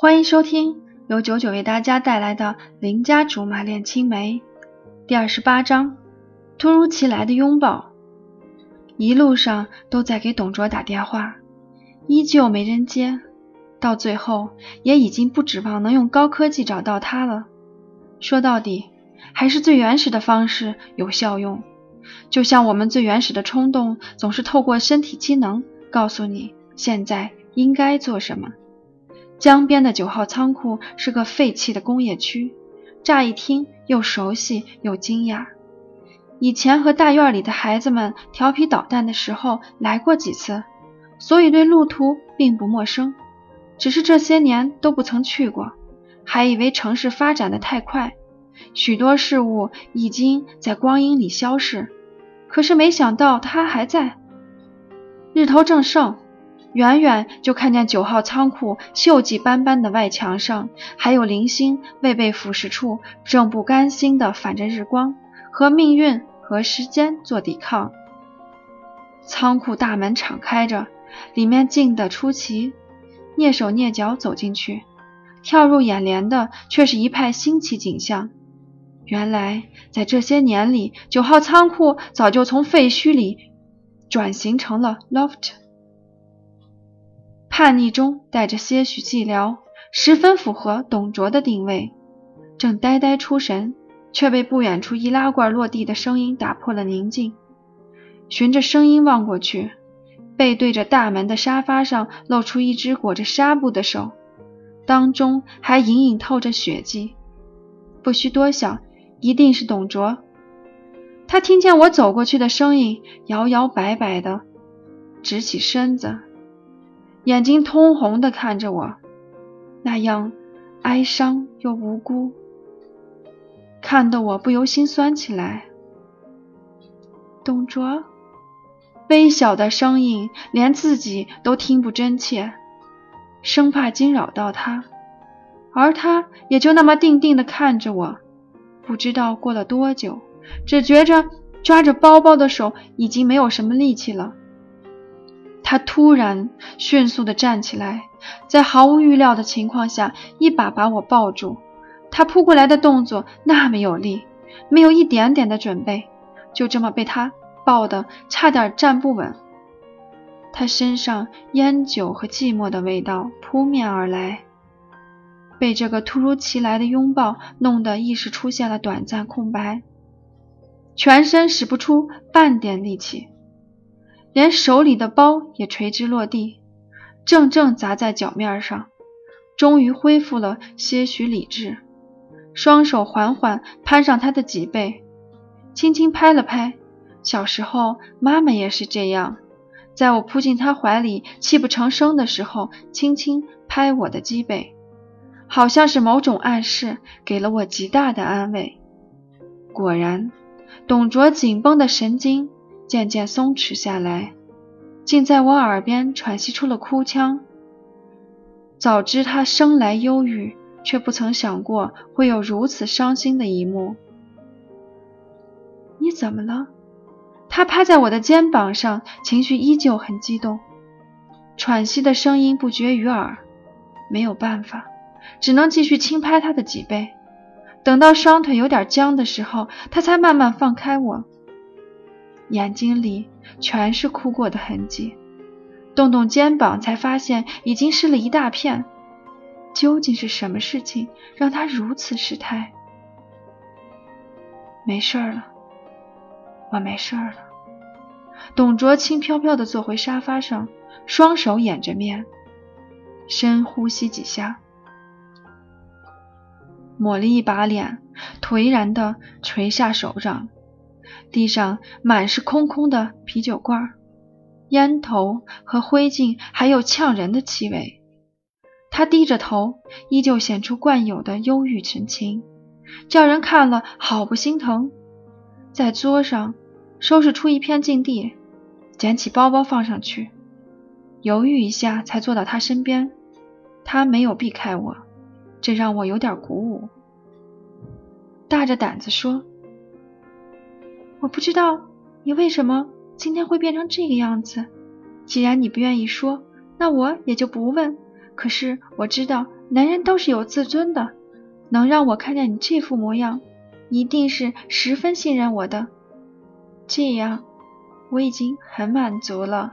欢迎收听由九九为大家带来的《邻家竹马恋青梅》第二十八章：突如其来的拥抱。一路上都在给董卓打电话，依旧没人接，到最后也已经不指望能用高科技找到他了。说到底，还是最原始的方式有效用。就像我们最原始的冲动，总是透过身体机能告诉你现在应该做什么。江边的九号仓库是个废弃的工业区，乍一听又熟悉又惊讶。以前和大院里的孩子们调皮捣蛋的时候来过几次，所以对路途并不陌生。只是这些年都不曾去过，还以为城市发展的太快，许多事物已经在光阴里消逝。可是没想到它还在。日头正盛，远远就看见九号仓库锈迹斑斑的外墙上，还有零星未被腐蚀处，正不甘心地反着日光，和命运和时间做抵抗。仓库大门敞开着，里面静得出奇。蹑手蹑脚走进去，跳入眼帘的却是一派新奇景象。原来，在这些年里，九号仓库早就从废墟里转型成了 loft。叛逆中带着些许寂寥，十分符合董卓的定位。正呆呆出神，却被不远处易拉罐落地的声音打破了宁静。循着声音望过去，背对着大门的沙发上露出一只裹着纱布的手，当中还隐隐透着血迹。不需多想。一定是董卓。他听见我走过去的声音，摇摇摆摆的直起身子，眼睛通红的看着我，那样哀伤又无辜，看得我不由心酸起来。董卓，微小的声音，连自己都听不真切，生怕惊扰到他，而他也就那么定定的看着我。不知道过了多久，只觉着抓着包包的手已经没有什么力气了。他突然迅速地站起来，在毫无预料的情况下，一把把我抱住。他扑过来的动作那么有力，没有一点点的准备，就这么被他抱得差点站不稳。他身上烟酒和寂寞的味道扑面而来。被这个突如其来的拥抱弄得意识出现了短暂空白，全身使不出半点力气，连手里的包也垂直落地，正正砸在脚面上。终于恢复了些许理智，双手缓缓攀上他的脊背，轻轻拍了拍。小时候，妈妈也是这样，在我扑进她怀里泣不成声的时候，轻轻拍我的脊背。好像是某种暗示，给了我极大的安慰。果然，董卓紧绷的神经渐渐松弛下来，竟在我耳边喘息出了哭腔。早知他生来忧郁，却不曾想过会有如此伤心的一幕。你怎么了？他趴在我的肩膀上，情绪依旧很激动，喘息的声音不绝于耳。没有办法。只能继续轻拍他的脊背，等到双腿有点僵的时候，他才慢慢放开我。眼睛里全是哭过的痕迹，动动肩膀才发现已经湿了一大片。究竟是什么事情让他如此失态？没事了，我没事了。董卓轻飘飘地坐回沙发上，双手掩着面，深呼吸几下。抹了一把脸，颓然地垂下手掌，地上满是空空的啤酒罐、烟头和灰烬，还有呛人的气味。他低着头，依旧显出惯有的忧郁神情，叫人看了好不心疼。在桌上收拾出一片净地，捡起包包放上去，犹豫一下才坐到他身边。他没有避开我。这让我有点鼓舞，大着胆子说：“我不知道你为什么今天会变成这个样子。既然你不愿意说，那我也就不问。可是我知道男人都是有自尊的，能让我看见你这副模样，一定是十分信任我的。这样，我已经很满足了。